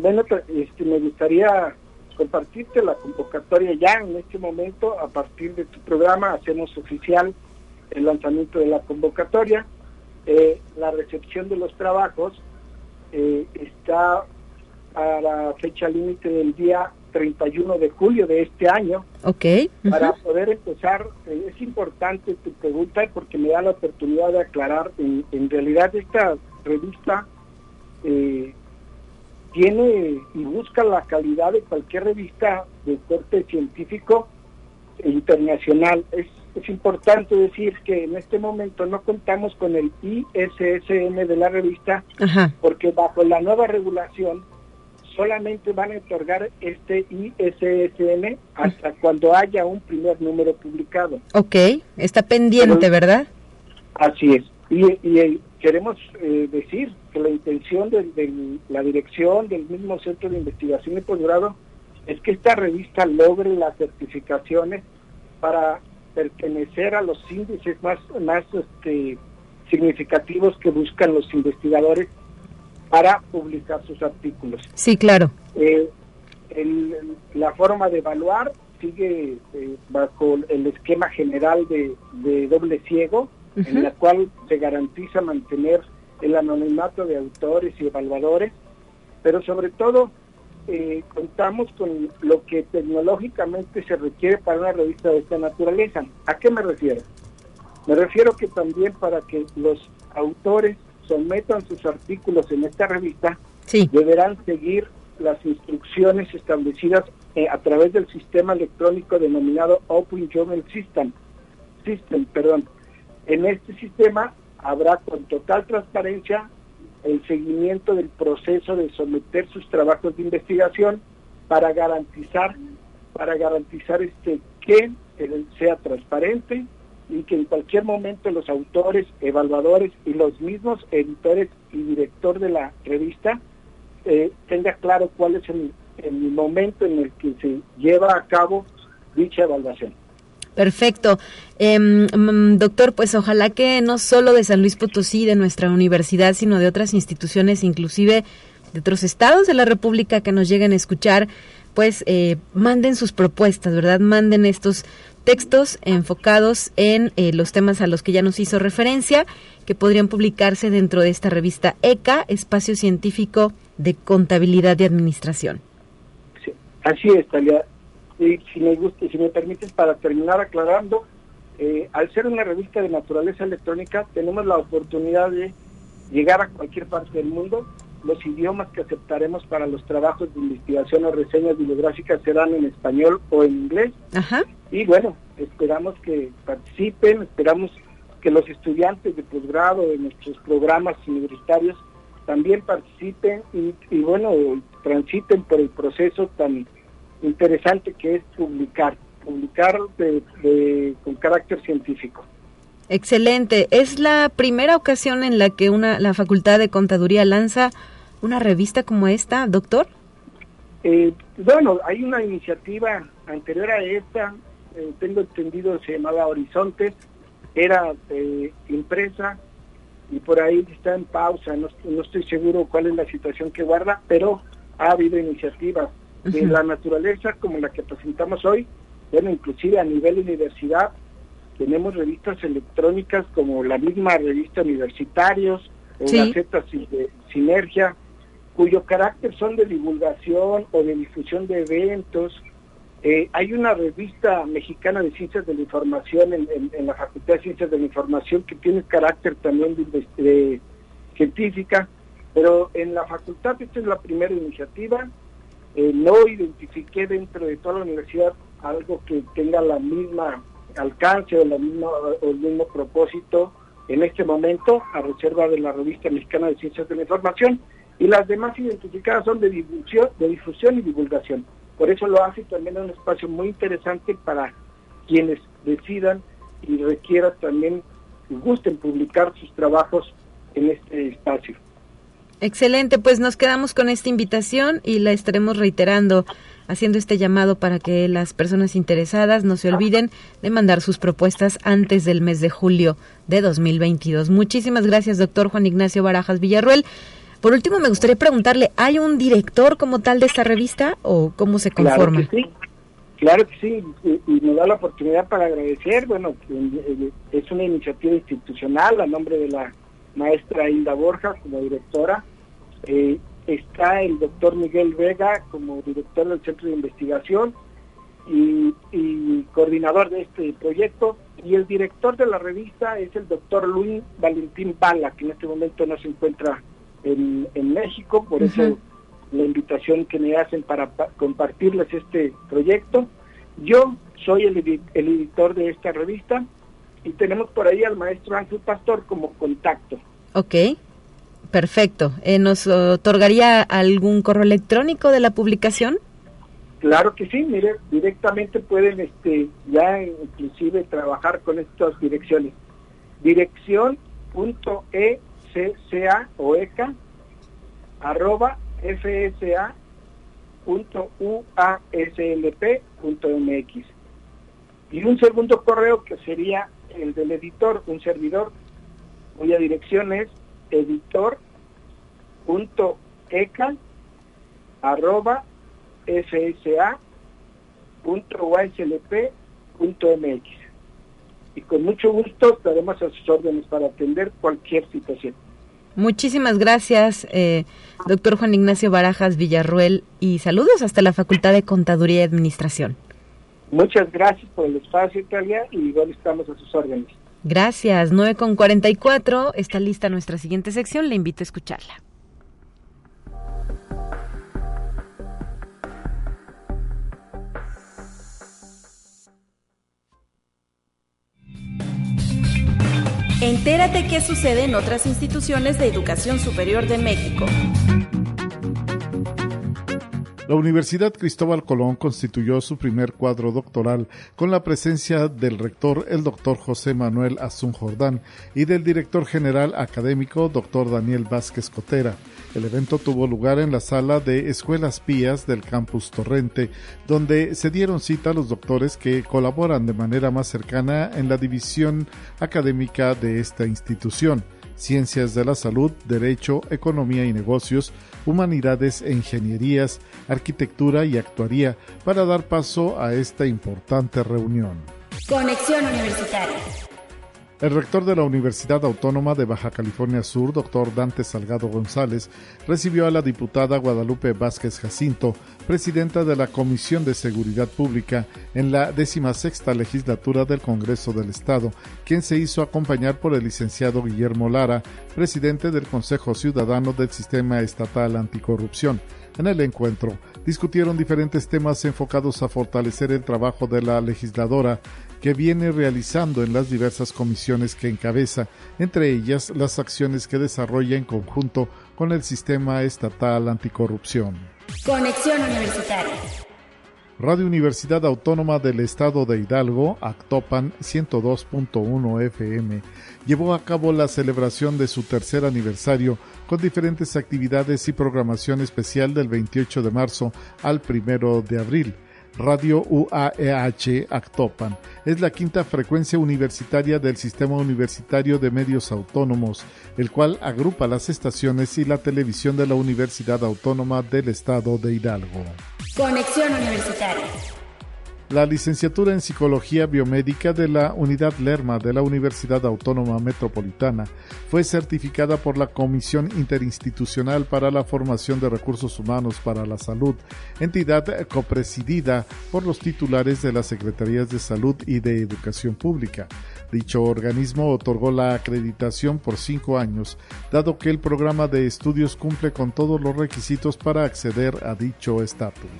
bueno, este, me gustaría compartirte la convocatoria ya en este momento, a partir de tu programa hacemos oficial el lanzamiento de la convocatoria, eh, la recepción de los trabajos eh, está a la fecha límite del día 31 de julio de este año. Ok. Para poder empezar, eh, es importante tu pregunta porque me da la oportunidad de aclarar, en, en realidad esta revista tiene y busca la calidad de cualquier revista de corte científico internacional. Es, es importante decir que en este momento no contamos con el ISSN de la revista porque bajo la nueva regulación solamente van a otorgar este ISSN hasta cuando haya un primer número publicado. Ok, está pendiente, ¿verdad? Así es. Y, y queremos eh, decir que la intención de, la dirección del mismo Centro de Investigación y Posgrado es que esta revista logre las certificaciones para pertenecer a los índices más, más este, significativos que buscan los investigadores para publicar sus artículos. Sí, claro. Eh, la forma de evaluar sigue eh, bajo el esquema general de, doble ciego, en la cual se garantiza mantener el anonimato de autores y evaluadores, pero sobre todo eh, contamos con lo que tecnológicamente se requiere para una revista de esta naturaleza. ¿A qué me refiero? Me refiero que también para que los autores sometan sus artículos en esta revista, deberán seguir las instrucciones establecidas eh, a través del sistema electrónico denominado Open Journal System. System perdón. En este sistema habrá con total transparencia el seguimiento del proceso de someter sus trabajos de investigación para garantizar para garantizar este que sea transparente y que en cualquier momento los autores, evaluadores y los mismos editores y director de la revista eh, tenga claro cuál es el, momento en el que se lleva a cabo dicha evaluación. Perfecto. Em, mm, doctor, pues ojalá que no solo de San Luis Potosí, de nuestra universidad, sino de otras instituciones, inclusive de otros estados de la República que nos lleguen a escuchar, pues eh, manden sus propuestas, ¿verdad? Manden estos textos enfocados en eh, los temas a los que ya nos hizo referencia, que podrían publicarse dentro de esta revista ECA, Espacio Científico de Contabilidad y Administración. Sí, así es, Talia. Y si me gusta, si me permites, para terminar aclarando, eh, al ser una revista de naturaleza electrónica, tenemos la oportunidad de llegar a cualquier parte del mundo. Los idiomas que aceptaremos para los trabajos de investigación o reseñas bibliográficas serán en español o en inglés. Ajá. Y bueno, esperamos que participen, esperamos que los estudiantes de posgrado de nuestros programas universitarios también participen y, bueno, transiten por el proceso tan interesante que es publicar, publicar con carácter científico. Excelente. ¿Es la primera ocasión en la que una, la Facultad de Contaduría lanza una revista como esta, doctor? Eh, bueno, hay una iniciativa anterior a esta eh, tengo entendido, se llamaba Horizonte, era eh, impresa y por ahí está en pausa, no, estoy seguro cuál es la situación que guarda, pero ha habido iniciativas de la naturaleza como la que presentamos hoy, bueno, inclusive a nivel universidad, tenemos revistas electrónicas como la misma revista Universitarios o la Z Sinergia, cuyo carácter son de divulgación o de difusión de eventos, eh, hay una revista mexicana de ciencias de la información en, la Facultad de Ciencias de la Información que tiene carácter también de, científica, pero en la facultad esta es la primera iniciativa. Eh, no identifiqué dentro de toda la universidad algo que tenga la misma alcance o, el mismo propósito en este momento, a reserva de la revista mexicana de ciencias de la información, y las demás identificadas son de difusión, de difusión y divulgación. Por eso lo hace también un espacio muy interesante para quienes decidan y requieran también gusten publicar sus trabajos en este espacio. Excelente, pues nos quedamos con esta invitación y la estaremos reiterando, haciendo este llamado para que las personas interesadas no se olviden de mandar sus propuestas antes del mes de julio de 2022. Muchísimas gracias, doctor Juan Ignacio Barajas Villarruel. Por último, me gustaría preguntarle, ¿hay un director como tal de esta revista o cómo se conforma? Claro que sí, claro que sí, y, me da la oportunidad para agradecer, bueno, es una iniciativa institucional a nombre de la maestra Hilda Borja como directora, eh, está el doctor Miguel Vega como director del Centro de Investigación y, y, coordinador de este proyecto, y el director de la revista es el doctor Luis Valentín Bala, que en este momento no se encuentra en, México, por eso la invitación que me hacen para compartirles este proyecto. Yo soy el, el editor de esta revista y tenemos por ahí al maestro Ángel Pastor como contacto. Ok, perfecto. Eh, ¿Nos otorgaría algún correo electrónico de la publicación? Claro que sí, mire, directamente pueden este ya inclusive trabajar con estas direcciones. Dirección punto ECCA o ECA arroba FSA punto UASLP punto MX. Y un segundo correo que sería el del editor, un servidor cuya dirección es editor punto ECA arroba fsa.yslp.mx. Y con mucho gusto estaremos a sus órdenes para atender cualquier situación. Muchísimas gracias, eh, doctor Juan Ignacio Barajas Villarruel, y saludos hasta la Facultad de Contaduría y Administración. Muchas gracias por el espacio, Italia, y igual estamos a sus órdenes. Gracias, 9 con 44, está lista nuestra siguiente sección, le invito a escucharla. Entérate qué sucede en otras instituciones de educación superior de México. La Universidad Cristóbal Colón constituyó su primer cuadro doctoral con la presencia del rector, el doctor José Manuel Azun Jordán, y del director general académico, doctor Daniel Vázquez Cotera. El evento tuvo lugar en la sala de Escuelas Pías del campus Torrente, donde se dieron cita a los doctores que colaboran de manera más cercana en la división académica de esta institución ciencias de la salud, derecho, economía y negocios, humanidades e ingenierías, arquitectura y actuaría para dar paso a esta importante reunión. Conexión Universitaria. El rector de la Universidad Autónoma de Baja California Sur, doctor Dante Salgado González, recibió a la diputada Guadalupe Vázquez Jacinto, presidenta de la Comisión de Seguridad Pública en la decimasexta legislatura del Congreso del Estado, quien se hizo acompañar por el licenciado Guillermo Lara, presidente del Consejo Ciudadano del Sistema Estatal Anticorrupción. En el encuentro discutieron diferentes temas enfocados a fortalecer el trabajo de la legisladora que viene realizando en las diversas comisiones que encabeza, entre ellas las acciones que desarrolla en conjunto con el Sistema Estatal Anticorrupción. Conexión Universitaria. Radio Universidad Autónoma del Estado de Hidalgo, Actopan 102.1 FM, llevó a cabo la celebración de su tercer aniversario con diferentes actividades y programación especial del 28 de marzo al 1 de abril Radio UAEH Actopan. Es la quinta frecuencia universitaria del Sistema Universitario de Medios Autónomos, el cual agrupa las estaciones y la televisión de la Universidad Autónoma del Estado de Hidalgo. Conexión Universitaria. La licenciatura en Psicología Biomédica de la Unidad Lerma de la Universidad Autónoma Metropolitana fue certificada por la Comisión Interinstitucional para la Formación de Recursos Humanos para la Salud, entidad copresidida por los titulares de las Secretarías de Salud y de Educación Pública. Dicho organismo otorgó la acreditación por cinco años, dado que el programa de estudios cumple con todos los requisitos para acceder a dicho estatus.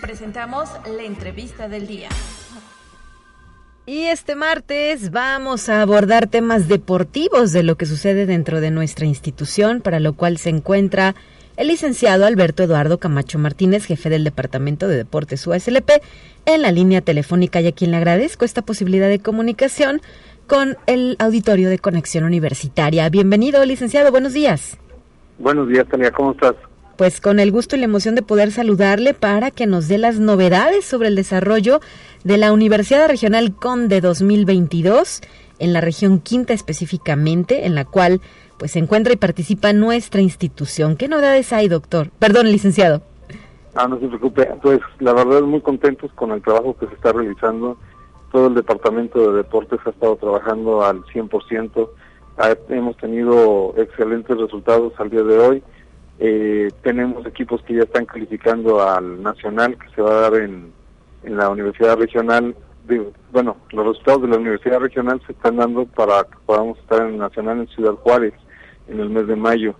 Presentamos la entrevista del día. Y este martes vamos a abordar temas deportivos de lo que sucede dentro de nuestra institución, para lo cual se encuentra el licenciado Alberto Eduardo Camacho Martínez, jefe del Departamento de Deportes USLP, en la línea telefónica y a quien le agradezco esta posibilidad de comunicación con el auditorio de Conexión Universitaria. Bienvenido, licenciado, buenos días. Buenos días, Tania, ¿cómo estás? Pues con el gusto y la emoción de poder saludarle para que nos dé las novedades sobre el desarrollo de la Universidad Regional Conde 2022 en la región quinta específicamente, en la cual pues se encuentra y participa nuestra institución. ¿Qué novedades hay, doctor? Perdón, licenciado. Ah, no se preocupe. Pues la verdad muy contentos con el trabajo que se está realizando. Todo el departamento de deportes ha estado trabajando al 100%. hemos tenido excelentes resultados al día de hoy eh, tenemos equipos que ya están calificando al nacional que se va a dar en, en la universidad regional. bueno, los resultados de la universidad regional se están dando para que podamos estar en el nacional en Ciudad Juárez. en el mes de mayo.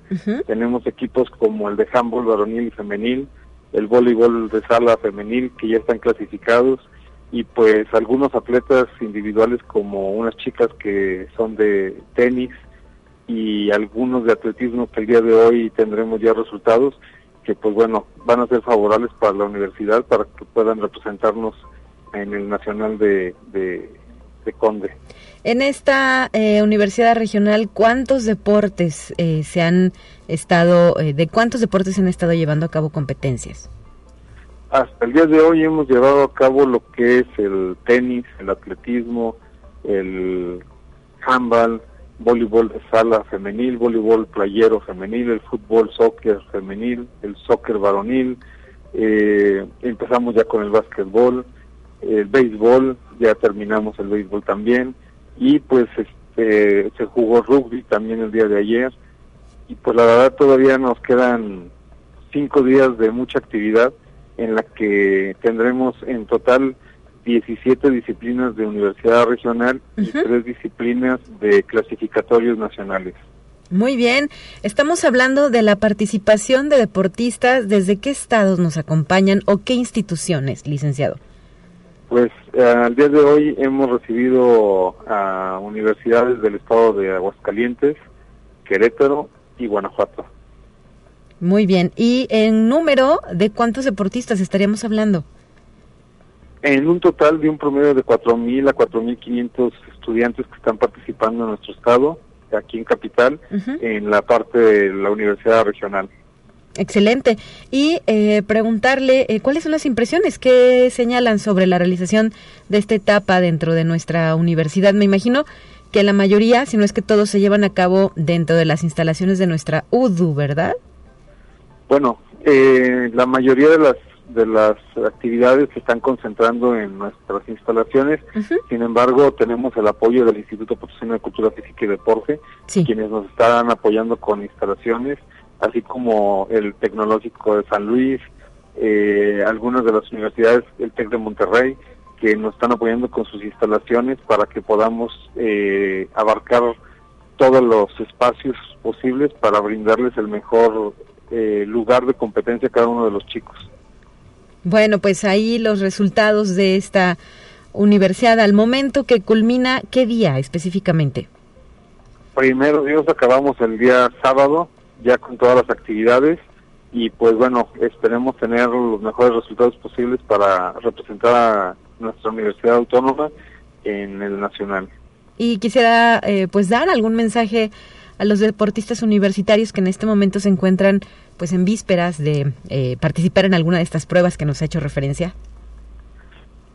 Tenemos equipos como el de handball varonil y femenil, el voleibol de sala femenil que ya están clasificados y pues algunos atletas individuales como unas chicas que son de tenis y algunos de atletismo que el día de hoy tendremos ya resultados que pues bueno van a ser favorables para la universidad para que puedan representarnos en el nacional de, de, Conde. En esta eh, universidad regional, ¿cuántos deportes eh, se han estado, eh, de cuántos deportes se han estado llevando a cabo competencias? Hasta el día de hoy hemos llevado a cabo lo que es el tenis, el atletismo, el handball, voleibol sala femenil, voleibol playero femenil, el fútbol soccer femenil, el soccer varonil, eh, empezamos ya con el básquetbol, el béisbol, ya terminamos el béisbol también, y pues este, se jugó rugby también el día de ayer, y pues la verdad todavía nos quedan cinco días de mucha actividad, en la que tendremos en total 17 disciplinas de universidad regional y tres disciplinas de clasificatorios nacionales. Muy bien, estamos hablando de la participación de deportistas. ¿Desde qué estados nos acompañan o qué instituciones, licenciado? Pues eh, al día de hoy hemos recibido a universidades del estado de Aguascalientes, Querétaro y Guanajuato. Muy bien. ¿Y en número de cuántos deportistas estaríamos hablando? En un total de un promedio de 4.000 a 4.500 estudiantes que están participando en nuestro estado, aquí en Capital, en la parte de la Universidad Regional. Excelente. Y eh, preguntarle eh, cuáles son las impresiones que señalan sobre la realización de esta etapa dentro de nuestra universidad. Me imagino que la mayoría, si no es que todos, se llevan a cabo dentro de las instalaciones de nuestra UDU, ¿verdad? Bueno, eh, la mayoría de las de las actividades se están concentrando en nuestras instalaciones. Sin embargo, tenemos el apoyo del Instituto Profesional de Cultura Física y Deporte, quienes nos están apoyando con instalaciones, así como el Tecnológico de San Luis, eh, algunas de las universidades, el TEC de Monterrey, que nos están apoyando con sus instalaciones para que podamos eh, abarcar todos los espacios posibles para brindarles el mejor eh, lugar de competencia cada uno de los chicos. Bueno, pues ahí los resultados de esta universidad al momento que culmina, ¿qué día específicamente? Primero Dios acabamos el día sábado, ya con todas las actividades y pues bueno, esperemos tener los mejores resultados posibles para representar a nuestra Universidad Autónoma en el nacional. Y quisiera eh, pues dar algún mensaje a los deportistas universitarios que en este momento se encuentran pues en vísperas de eh, participar en alguna de estas pruebas que nos ha hecho referencia?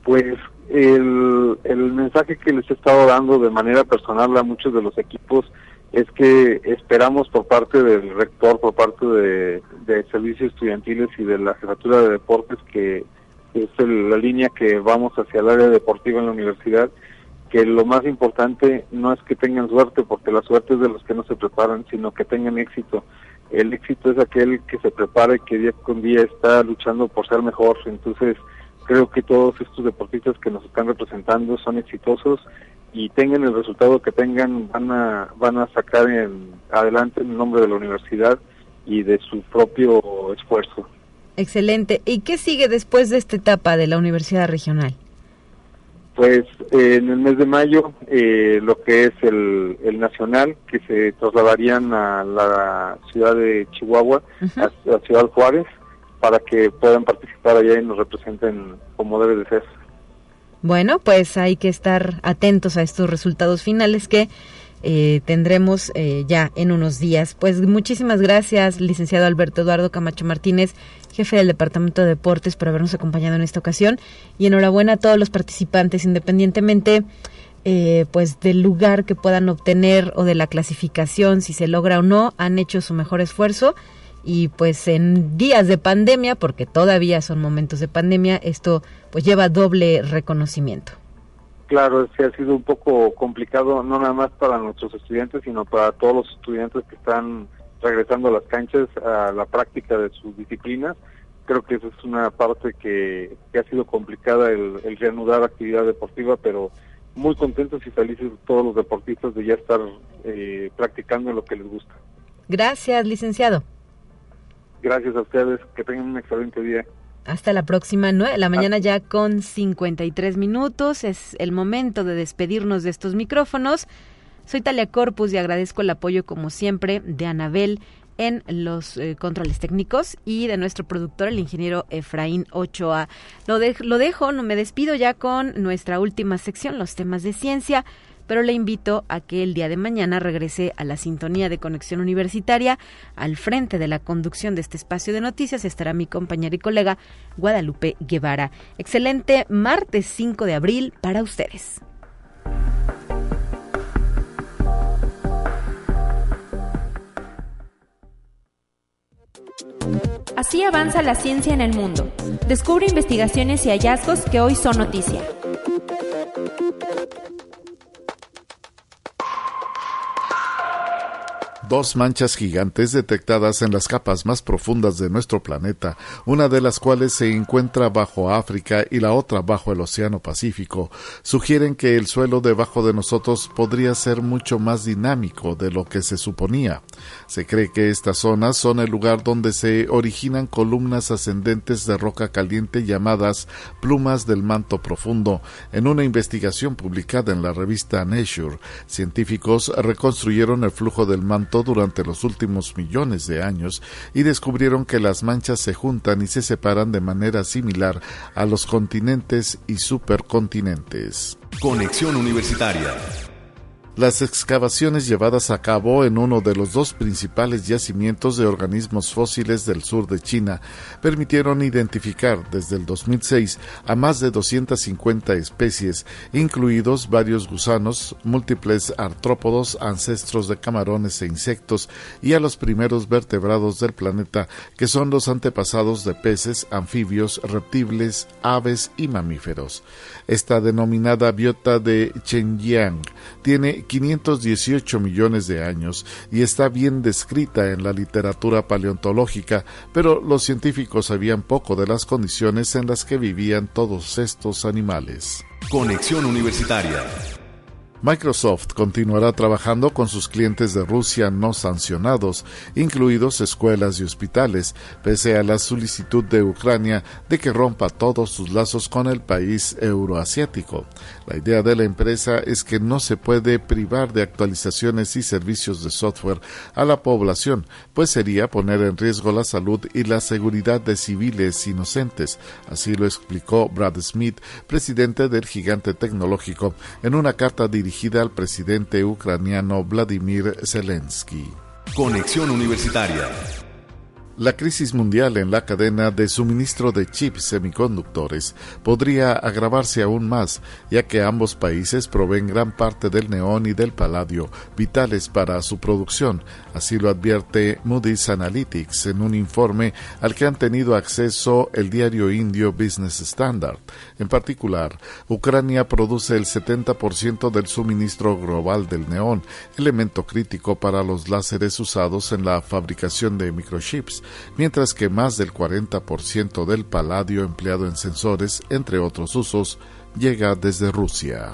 Pues el, el mensaje que les he estado dando de manera personal a muchos de los equipos es que esperamos por parte del rector, por parte de, de servicios estudiantiles y de la jefatura de deportes, que es la línea que vamos hacia el área deportiva en la universidad, que lo más importante no es que tengan suerte, porque la suerte es de los que no se preparan, sino que tengan éxito. El éxito es aquel que se prepara y que día con día está luchando por ser mejor. Entonces, creo que todos estos deportistas que nos están representando son exitosos y tengan el resultado que tengan, van a, van a sacar en, adelante en nombre de la universidad y de su propio esfuerzo. Excelente. ¿Y qué sigue después de esta etapa de la Universidad Regional? Pues eh, en el mes de mayo eh, lo que es el, el, nacional, que se trasladarían a la ciudad de Chihuahua, a ciudad Juárez, para que puedan participar allá y nos representen como debe de ser. Bueno, pues hay que estar atentos a estos resultados finales que eh, tendremos eh, ya en unos días. Pues muchísimas gracias, licenciado Alberto Eduardo Camacho Martínez, jefe del Departamento de Deportes, por habernos acompañado en esta ocasión. Y enhorabuena a todos los participantes, independientemente eh, pues del lugar que puedan obtener o de la clasificación, si se logra o no, han hecho su mejor esfuerzo. Y pues en días de pandemia, porque todavía son momentos de pandemia, esto pues lleva doble reconocimiento. Claro, sí ha sido un poco complicado, no nada más para nuestros estudiantes, sino para todos los estudiantes que están regresando a las canchas a la práctica de sus disciplinas. Creo que esa es una parte que, ha sido complicada el, reanudar actividad deportiva, pero muy contentos y felices todos los deportistas de ya estar eh, practicando lo que les gusta. Gracias, licenciado. Gracias a ustedes, que tengan un excelente día. Hasta la próxima, nueve la mañana ya con 53 minutos. Es el momento de despedirnos de estos micrófonos. Soy Talia Corpus y agradezco el apoyo, como siempre, de Anabel en los eh, controles técnicos y de nuestro productor, el ingeniero Efraín Ochoa. Lo, lo dejo, no me despido ya con nuestra última sección, los temas de ciencia pero le invito a que el día de mañana regrese a la sintonía de conexión universitaria. Al frente de la conducción de este espacio de noticias estará mi compañera y colega Guadalupe Guevara. Excelente martes 5 de abril para ustedes. Así avanza la ciencia en el mundo. Descubre investigaciones y hallazgos que hoy son noticia. Dos manchas gigantes detectadas en las capas más profundas de nuestro planeta, una de las cuales se encuentra bajo África y la otra bajo el Océano Pacífico, sugieren que el suelo debajo de nosotros podría ser mucho más dinámico de lo que se suponía. Se cree que estas zonas son el lugar donde se originan columnas ascendentes de roca caliente llamadas plumas del manto profundo. En una investigación publicada en la revista Nature, científicos reconstruyeron el flujo del manto durante los últimos millones de años y descubrieron que las manchas se juntan y se separan de manera similar a los continentes y supercontinentes. Conexión Universitaria las excavaciones llevadas a cabo en uno de los dos principales yacimientos de organismos fósiles del sur de China permitieron identificar desde el 2006 a más de 250 especies, incluidos varios gusanos, múltiples artrópodos, ancestros de camarones e insectos y a los primeros vertebrados del planeta, que son los antepasados de peces, anfibios, reptiles, aves y mamíferos. Esta denominada biota de Chenjiang tiene 518 millones de años y está bien descrita en la literatura paleontológica, pero los científicos sabían poco de las condiciones en las que vivían todos estos animales. Conexión Universitaria Microsoft continuará trabajando con sus clientes de Rusia no sancionados, incluidos escuelas y hospitales, pese a la solicitud de Ucrania de que rompa todos sus lazos con el país euroasiático. La idea de la empresa es que no se puede privar de actualizaciones y servicios de software a la población, pues sería poner en riesgo la salud y la seguridad de civiles inocentes. Así lo explicó Brad Smith, presidente del gigante tecnológico, en una carta dirigida dirigida al presidente ucraniano Vladimir Zelensky. Conexión Universitaria la crisis mundial en la cadena de suministro de chips semiconductores podría agravarse aún más, ya que ambos países proveen gran parte del neón y del paladio, vitales para su producción. Así lo advierte Moody's Analytics en un informe al que han tenido acceso el diario indio Business Standard. En particular, Ucrania produce el 70% del suministro global del neón, elemento crítico para los láseres usados en la fabricación de microchips mientras que más del 40% del paladio empleado en sensores, entre otros usos, llega desde Rusia.